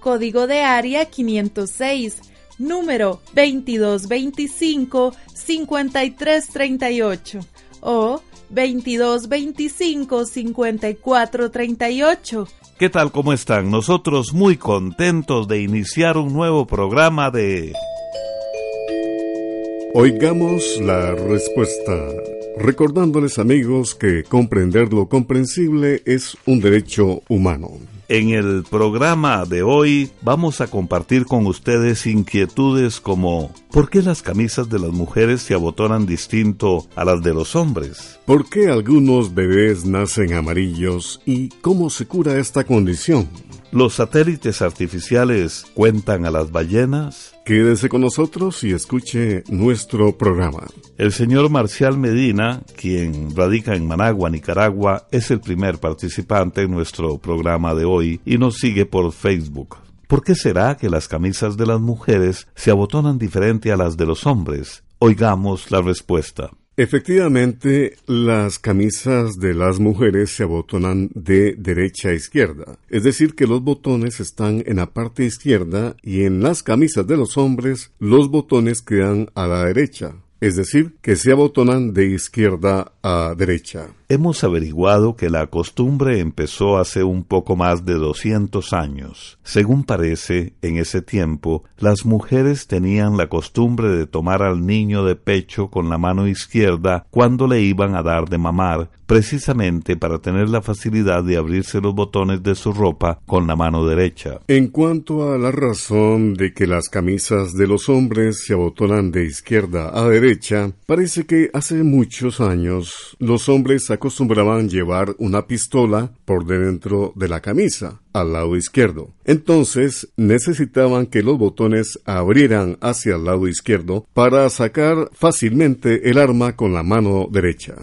código de área 506, número 2225-5338 o 2225-5438 ¿Qué tal? ¿Cómo están? Nosotros muy contentos de iniciar un nuevo programa de... Oigamos la respuesta. Recordándoles amigos que comprender lo comprensible es un derecho humano. En el programa de hoy vamos a compartir con ustedes inquietudes como ¿por qué las camisas de las mujeres se abotonan distinto a las de los hombres? ¿Por qué algunos bebés nacen amarillos y cómo se cura esta condición? ¿Los satélites artificiales cuentan a las ballenas? Quédese con nosotros y escuche nuestro programa. El señor Marcial Medina, quien radica en Managua, Nicaragua, es el primer participante en nuestro programa de hoy y nos sigue por Facebook. ¿Por qué será que las camisas de las mujeres se abotonan diferente a las de los hombres? Oigamos la respuesta. Efectivamente, las camisas de las mujeres se abotonan de derecha a izquierda, es decir, que los botones están en la parte izquierda y en las camisas de los hombres los botones quedan a la derecha, es decir, que se abotonan de izquierda a derecha. Hemos averiguado que la costumbre empezó hace un poco más de 200 años. Según parece, en ese tiempo, las mujeres tenían la costumbre de tomar al niño de pecho con la mano izquierda cuando le iban a dar de mamar, precisamente para tener la facilidad de abrirse los botones de su ropa con la mano derecha. En cuanto a la razón de que las camisas de los hombres se abotonan de izquierda a derecha, parece que hace muchos años los hombres acostumbraban llevar una pistola por dentro de la camisa, al lado izquierdo. Entonces necesitaban que los botones abrieran hacia el lado izquierdo para sacar fácilmente el arma con la mano derecha.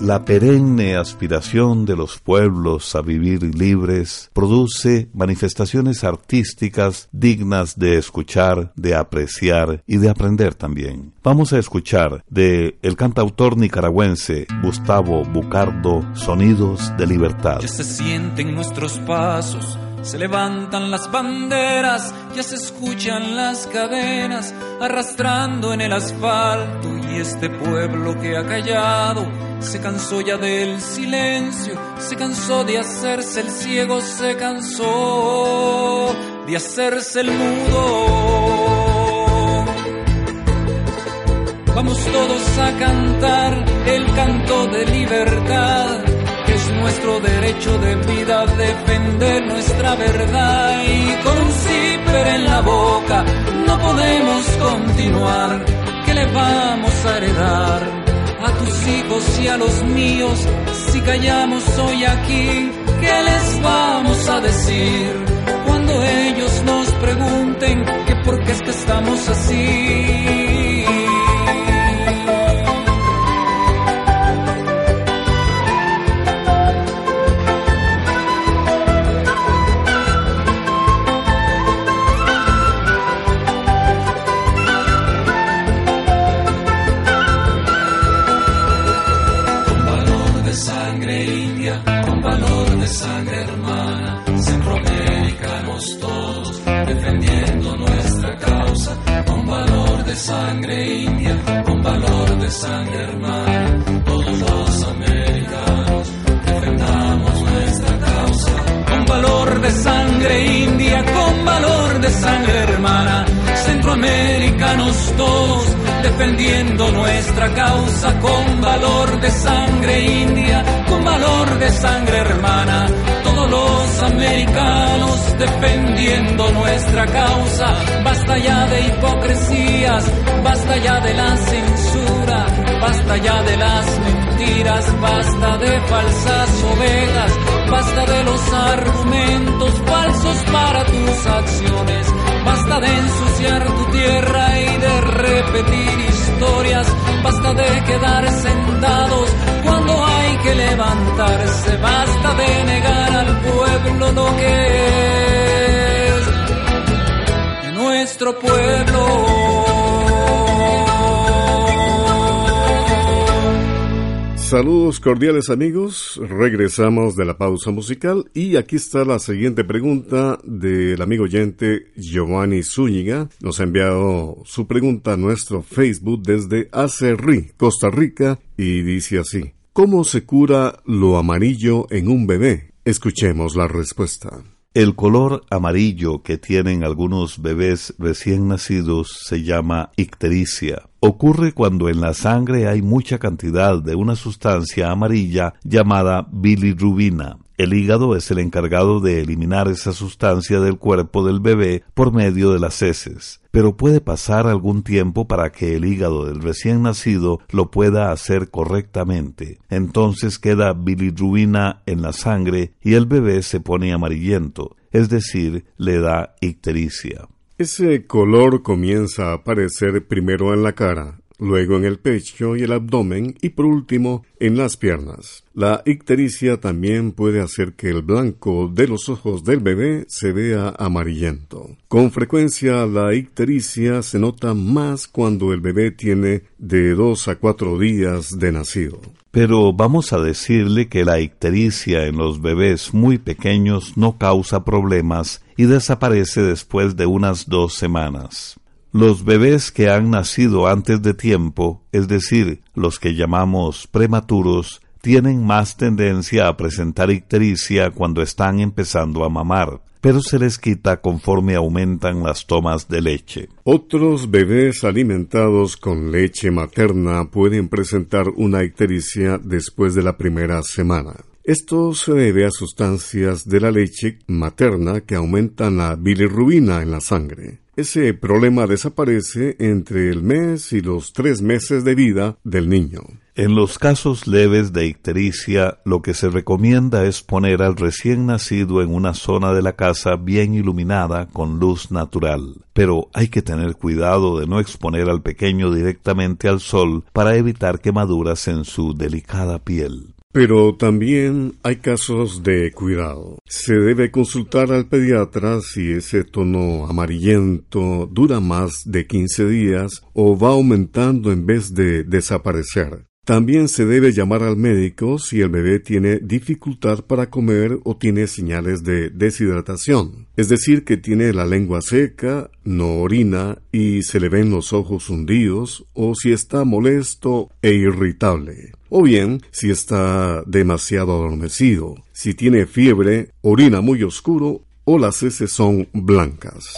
La perenne aspiración de los pueblos a vivir libres produce manifestaciones artísticas dignas de escuchar, de apreciar y de aprender también. Vamos a escuchar de el cantautor nicaragüense Gustavo Bucardo Sonidos de Libertad. Ya se sienten nuestros pasos se levantan las banderas, ya se escuchan las cadenas arrastrando en el asfalto y este pueblo que ha callado se cansó ya del silencio, se cansó de hacerse el ciego, se cansó de hacerse el mudo. Vamos todos a cantar el canto de libertad es nuestro derecho de vida defender nuestra verdad y con un zipper en la boca no podemos continuar. ¿Qué le vamos a heredar a tus hijos y a los míos si callamos hoy aquí? ¿Qué les vamos a decir cuando ellos nos pregunten que por qué es que estamos así? de San todos los americanos defendamos nuestra causa. Con valor de sangre india, con valor de sangre hermana, centroamericanos todos defendiendo nuestra causa. Con valor de sangre india, con valor de sangre hermana los americanos defendiendo nuestra causa, basta ya de hipocresías, basta ya de la censura, basta ya de las mentiras, basta de falsas ovejas, basta de los argumentos falsos para tus acciones, basta de ensuciar tu tierra y de repetir historias, basta de quedar sentados cuando hay que levantarse, basta de negar nuestro pueblo. Saludos cordiales amigos, regresamos de la pausa musical y aquí está la siguiente pregunta del amigo oyente Giovanni Zúñiga. Nos ha enviado su pregunta a nuestro Facebook desde Acerrí, Costa Rica y dice así, ¿cómo se cura lo amarillo en un bebé? Escuchemos la respuesta. El color amarillo que tienen algunos bebés recién nacidos se llama ictericia. Ocurre cuando en la sangre hay mucha cantidad de una sustancia amarilla llamada bilirrubina. El hígado es el encargado de eliminar esa sustancia del cuerpo del bebé por medio de las heces, pero puede pasar algún tiempo para que el hígado del recién nacido lo pueda hacer correctamente. Entonces queda bilirrubina en la sangre y el bebé se pone amarillento, es decir, le da ictericia. Ese color comienza a aparecer primero en la cara, luego en el pecho y el abdomen y por último en las piernas. La ictericia también puede hacer que el blanco de los ojos del bebé se vea amarillento. Con frecuencia la ictericia se nota más cuando el bebé tiene de dos a cuatro días de nacido. Pero vamos a decirle que la ictericia en los bebés muy pequeños no causa problemas y desaparece después de unas dos semanas. Los bebés que han nacido antes de tiempo, es decir, los que llamamos prematuros, tienen más tendencia a presentar ictericia cuando están empezando a mamar, pero se les quita conforme aumentan las tomas de leche. Otros bebés alimentados con leche materna pueden presentar una ictericia después de la primera semana. Esto se debe a sustancias de la leche materna que aumentan la bilirrubina en la sangre. Ese problema desaparece entre el mes y los tres meses de vida del niño. En los casos leves de ictericia, lo que se recomienda es poner al recién nacido en una zona de la casa bien iluminada con luz natural. Pero hay que tener cuidado de no exponer al pequeño directamente al sol para evitar quemaduras en su delicada piel. Pero también hay casos de cuidado. Se debe consultar al pediatra si ese tono amarillento dura más de 15 días o va aumentando en vez de desaparecer. También se debe llamar al médico si el bebé tiene dificultad para comer o tiene señales de deshidratación, es decir, que tiene la lengua seca, no orina y se le ven los ojos hundidos o si está molesto e irritable. O bien, si está demasiado adormecido, si tiene fiebre, orina muy oscuro o las heces son blancas.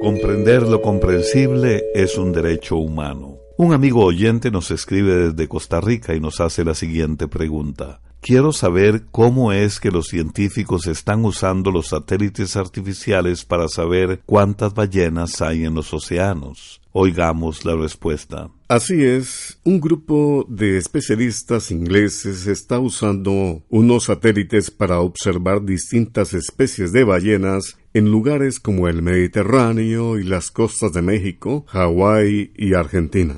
Comprender lo comprensible es un derecho humano. Un amigo oyente nos escribe desde Costa Rica y nos hace la siguiente pregunta. Quiero saber cómo es que los científicos están usando los satélites artificiales para saber cuántas ballenas hay en los océanos. Oigamos la respuesta. Así es, un grupo de especialistas ingleses está usando unos satélites para observar distintas especies de ballenas en lugares como el Mediterráneo y las costas de México, Hawái y Argentina.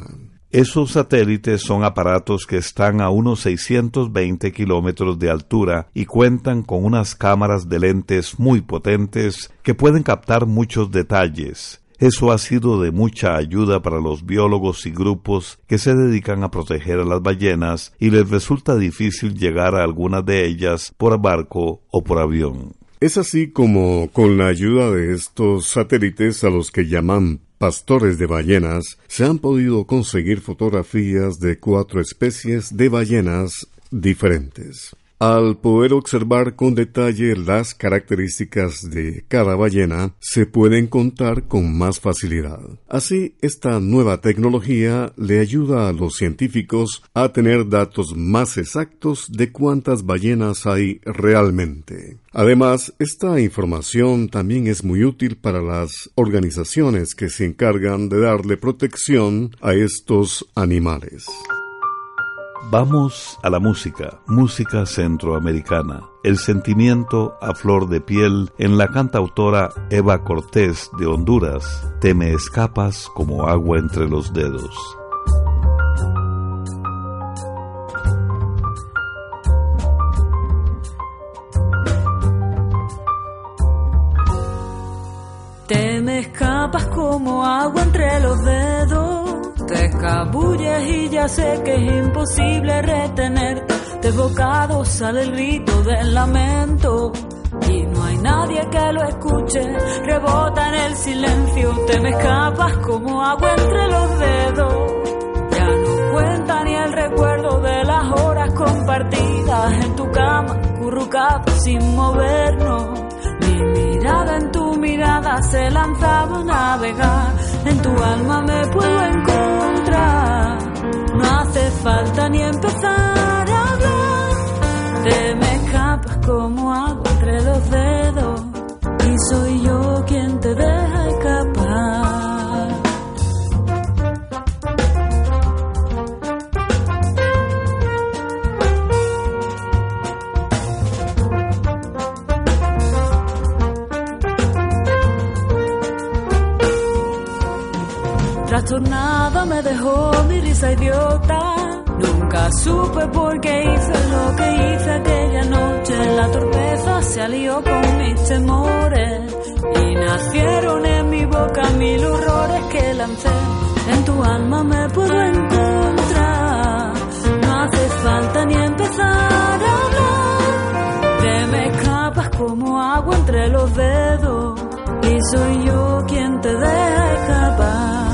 Esos satélites son aparatos que están a unos 620 kilómetros de altura y cuentan con unas cámaras de lentes muy potentes que pueden captar muchos detalles, eso ha sido de mucha ayuda para los biólogos y grupos que se dedican a proteger a las ballenas y les resulta difícil llegar a algunas de ellas por barco o por avión. Es así como, con la ayuda de estos satélites a los que llaman pastores de ballenas, se han podido conseguir fotografías de cuatro especies de ballenas diferentes. Al poder observar con detalle las características de cada ballena, se pueden contar con más facilidad. Así, esta nueva tecnología le ayuda a los científicos a tener datos más exactos de cuántas ballenas hay realmente. Además, esta información también es muy útil para las organizaciones que se encargan de darle protección a estos animales. Vamos a la música, música centroamericana. El sentimiento a flor de piel en la cantautora Eva Cortés de Honduras. Te me escapas como agua entre los dedos. Te me escapas como agua entre los dedos te escabulles y ya sé que es imposible retenerte. De bocado sale el grito del lamento. Y no hay nadie que lo escuche, rebota en el silencio, te me escapas como agua entre los dedos. Ya no cuenta ni el recuerdo de las horas compartidas en tu cama, currucado sin movernos. Mi mirada en tu mirada se lanzaba a navegar en tu alma me puedo encontrar. No hace falta ni empezar a hablar. Te me escapas como agua entre los dedos Trastornada me dejó mi risa idiota. Nunca supe por qué hice lo que hice aquella noche. La torpeza se alió con mis temores y nacieron en mi boca mil horrores que lancé. En tu alma me puedo encontrar. No hace falta ni empezar a hablar. Te me escapas como agua entre los dedos y soy yo quien te deja escapar.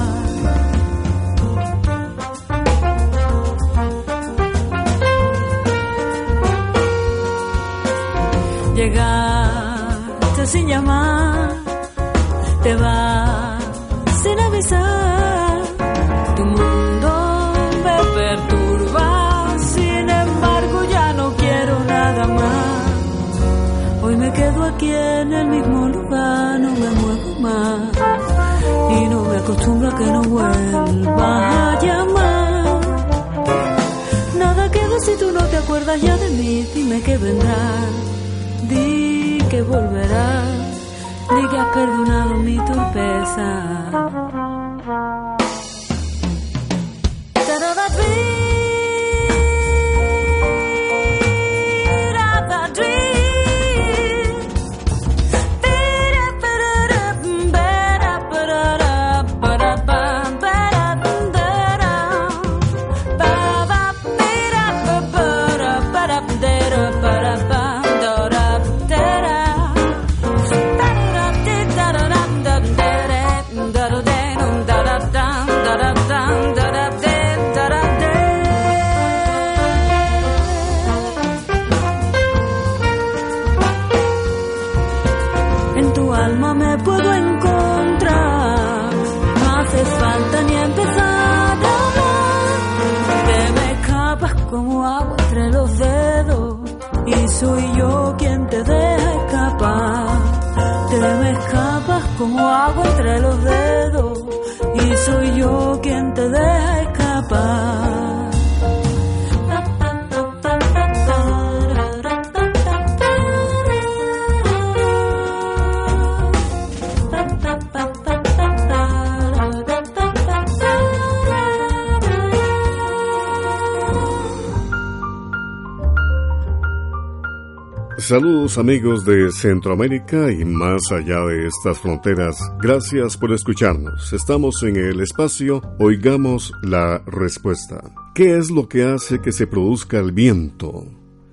Llegaste sin llamar, te vas sin avisar. Tu mundo me perturba, sin embargo ya no quiero nada más. Hoy me quedo aquí en el mismo lugar, no me muevo más. Y no me acostumbro a que no vuelvas a llamar. Nada queda si tú no te acuerdas ya de mí, dime que vendrás di que volverás, di que has perdonado mi torpeza. Saludos amigos de Centroamérica y más allá de estas fronteras. Gracias por escucharnos. Estamos en el espacio Oigamos la Respuesta. ¿Qué es lo que hace que se produzca el viento?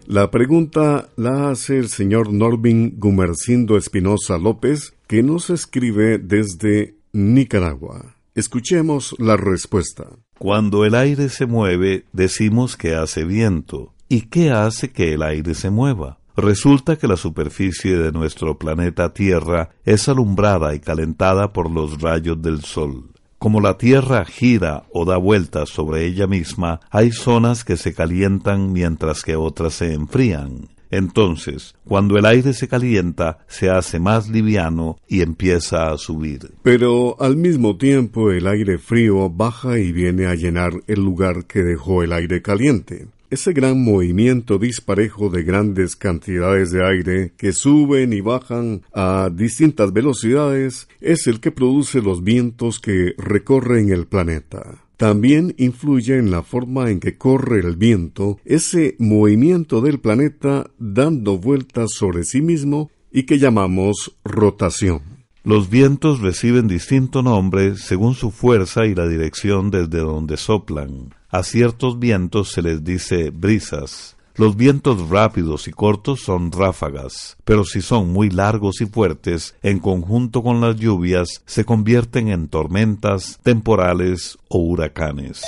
La pregunta la hace el señor Norbin Gumercindo Espinosa López, que nos escribe desde Nicaragua. Escuchemos la respuesta. Cuando el aire se mueve, decimos que hace viento ¿Y qué hace que el aire se mueva? Resulta que la superficie de nuestro planeta Tierra es alumbrada y calentada por los rayos del Sol. Como la Tierra gira o da vueltas sobre ella misma, hay zonas que se calientan mientras que otras se enfrían. Entonces, cuando el aire se calienta, se hace más liviano y empieza a subir. Pero al mismo tiempo el aire frío baja y viene a llenar el lugar que dejó el aire caliente. Ese gran movimiento disparejo de grandes cantidades de aire que suben y bajan a distintas velocidades es el que produce los vientos que recorren el planeta. También influye en la forma en que corre el viento ese movimiento del planeta dando vueltas sobre sí mismo y que llamamos rotación. Los vientos reciben distinto nombre según su fuerza y la dirección desde donde soplan. A ciertos vientos se les dice brisas, los vientos rápidos y cortos son ráfagas, pero si son muy largos y fuertes, en conjunto con las lluvias, se convierten en tormentas, temporales o huracanes.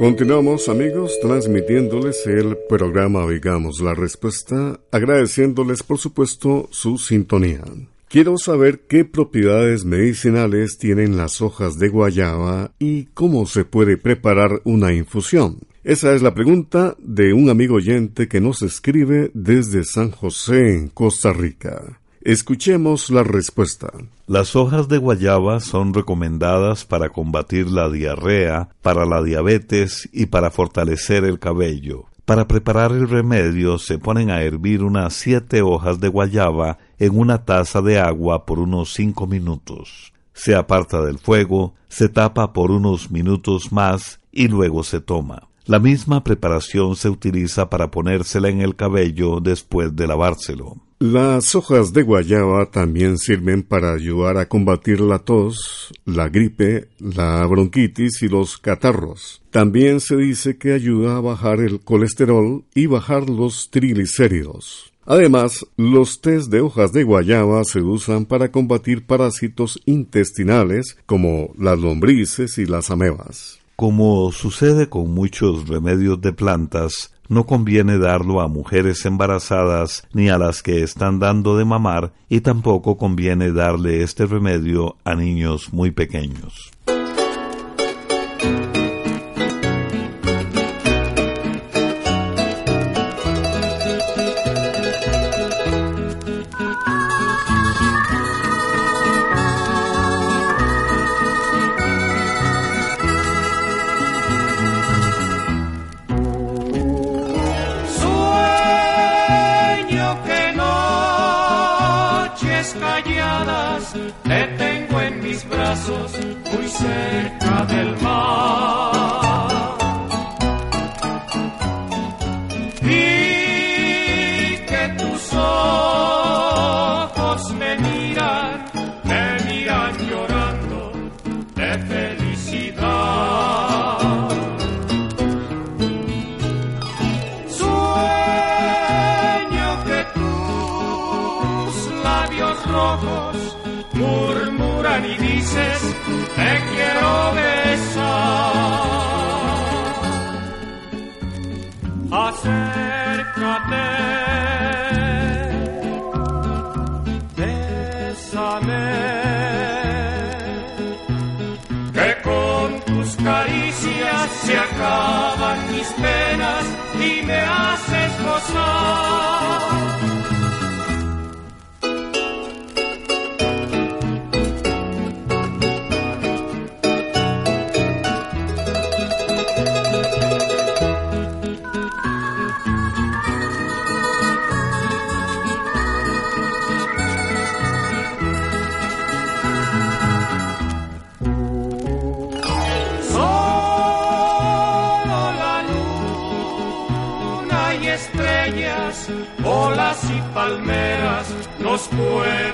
Continuamos amigos transmitiéndoles el programa Oigamos la Respuesta, agradeciéndoles por supuesto su sintonía. Quiero saber qué propiedades medicinales tienen las hojas de guayaba y cómo se puede preparar una infusión. Esa es la pregunta de un amigo oyente que nos escribe desde San José, en Costa Rica. Escuchemos la respuesta. Las hojas de guayaba son recomendadas para combatir la diarrea, para la diabetes y para fortalecer el cabello. Para preparar el remedio se ponen a hervir unas siete hojas de guayaba en una taza de agua por unos cinco minutos. Se aparta del fuego, se tapa por unos minutos más y luego se toma. La misma preparación se utiliza para ponérsela en el cabello después de lavárselo. Las hojas de guayaba también sirven para ayudar a combatir la tos, la gripe, la bronquitis y los catarros. También se dice que ayuda a bajar el colesterol y bajar los triglicéridos. Además, los tés de hojas de guayaba se usan para combatir parásitos intestinales como las lombrices y las amebas. Como sucede con muchos remedios de plantas, no conviene darlo a mujeres embarazadas ni a las que están dando de mamar y tampoco conviene darle este remedio a niños muy pequeños. Rojos murmuran y dices, te quiero besar. Acércate, bésame, que con tus caricias se acaban mis penas y me haces gozar. Palmeras nos pueden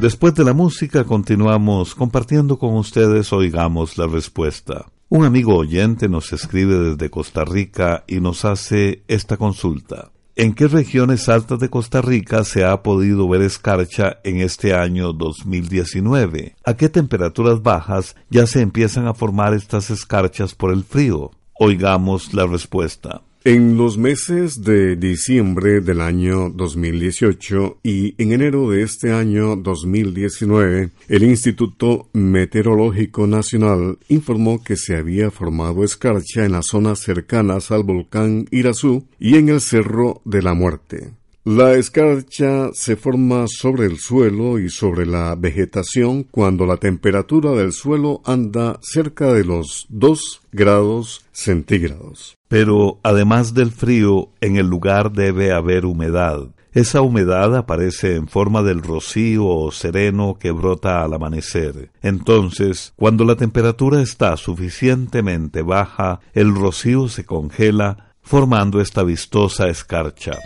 Después de la música continuamos compartiendo con ustedes Oigamos la Respuesta. Un amigo oyente nos escribe desde Costa Rica y nos hace esta consulta. ¿En qué regiones altas de Costa Rica se ha podido ver escarcha en este año 2019? ¿A qué temperaturas bajas ya se empiezan a formar estas escarchas por el frío? Oigamos la respuesta. En los meses de diciembre del año 2018 y en enero de este año 2019, el Instituto Meteorológico Nacional informó que se había formado escarcha en las zonas cercanas al volcán Irazú y en el Cerro de la Muerte. La escarcha se forma sobre el suelo y sobre la vegetación cuando la temperatura del suelo anda cerca de los 2 grados centígrados. Pero además del frío, en el lugar debe haber humedad. Esa humedad aparece en forma del rocío o sereno que brota al amanecer. Entonces, cuando la temperatura está suficientemente baja, el rocío se congela, formando esta vistosa escarcha.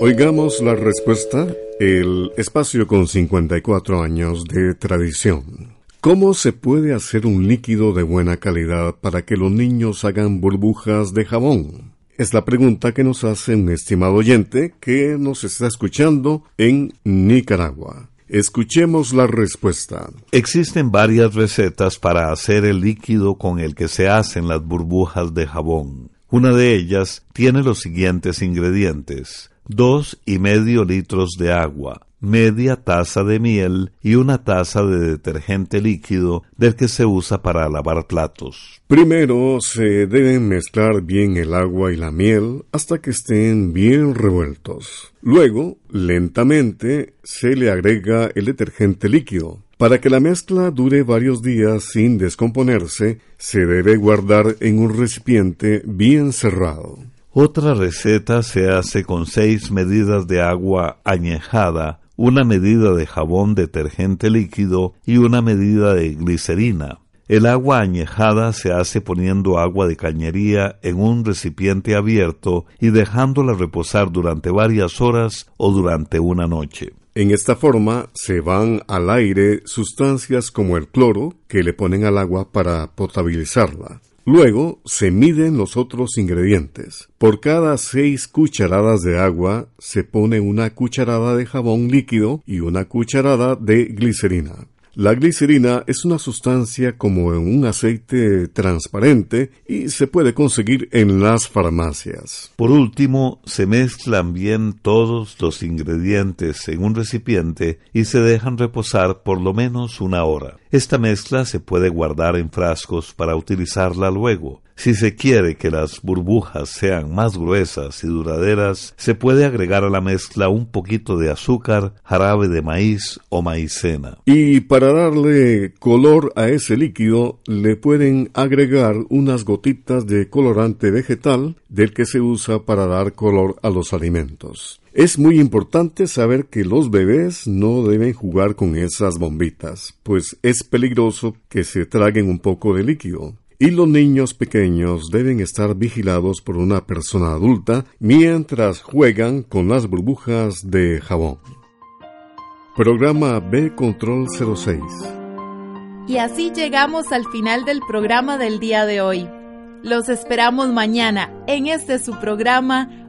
Oigamos la respuesta, el espacio con 54 años de tradición. ¿Cómo se puede hacer un líquido de buena calidad para que los niños hagan burbujas de jabón? Es la pregunta que nos hace un estimado oyente que nos está escuchando en Nicaragua. Escuchemos la respuesta. Existen varias recetas para hacer el líquido con el que se hacen las burbujas de jabón. Una de ellas tiene los siguientes ingredientes. Dos y medio litros de agua, media taza de miel y una taza de detergente líquido del que se usa para lavar platos. Primero se deben mezclar bien el agua y la miel hasta que estén bien revueltos. Luego, lentamente, se le agrega el detergente líquido. Para que la mezcla dure varios días sin descomponerse, se debe guardar en un recipiente bien cerrado. Otra receta se hace con seis medidas de agua añejada una medida de jabón detergente líquido y una medida de glicerina. El agua añejada se hace poniendo agua de cañería en un recipiente abierto y dejándola reposar durante varias horas o durante una noche. En esta forma se van al aire sustancias como el cloro que le ponen al agua para potabilizarla. Luego se miden los otros ingredientes. Por cada seis cucharadas de agua se pone una cucharada de jabón líquido y una cucharada de glicerina. La glicerina es una sustancia como un aceite transparente y se puede conseguir en las farmacias. Por último, se mezclan bien todos los ingredientes en un recipiente y se dejan reposar por lo menos una hora. Esta mezcla se puede guardar en frascos para utilizarla luego. Si se quiere que las burbujas sean más gruesas y duraderas, se puede agregar a la mezcla un poquito de azúcar, jarabe de maíz o maicena. Y para darle color a ese líquido, le pueden agregar unas gotitas de colorante vegetal del que se usa para dar color a los alimentos. Es muy importante saber que los bebés no deben jugar con esas bombitas, pues es peligroso que se traguen un poco de líquido. Y los niños pequeños deben estar vigilados por una persona adulta mientras juegan con las burbujas de jabón. Programa B Control 06. Y así llegamos al final del programa del día de hoy. Los esperamos mañana en este su programa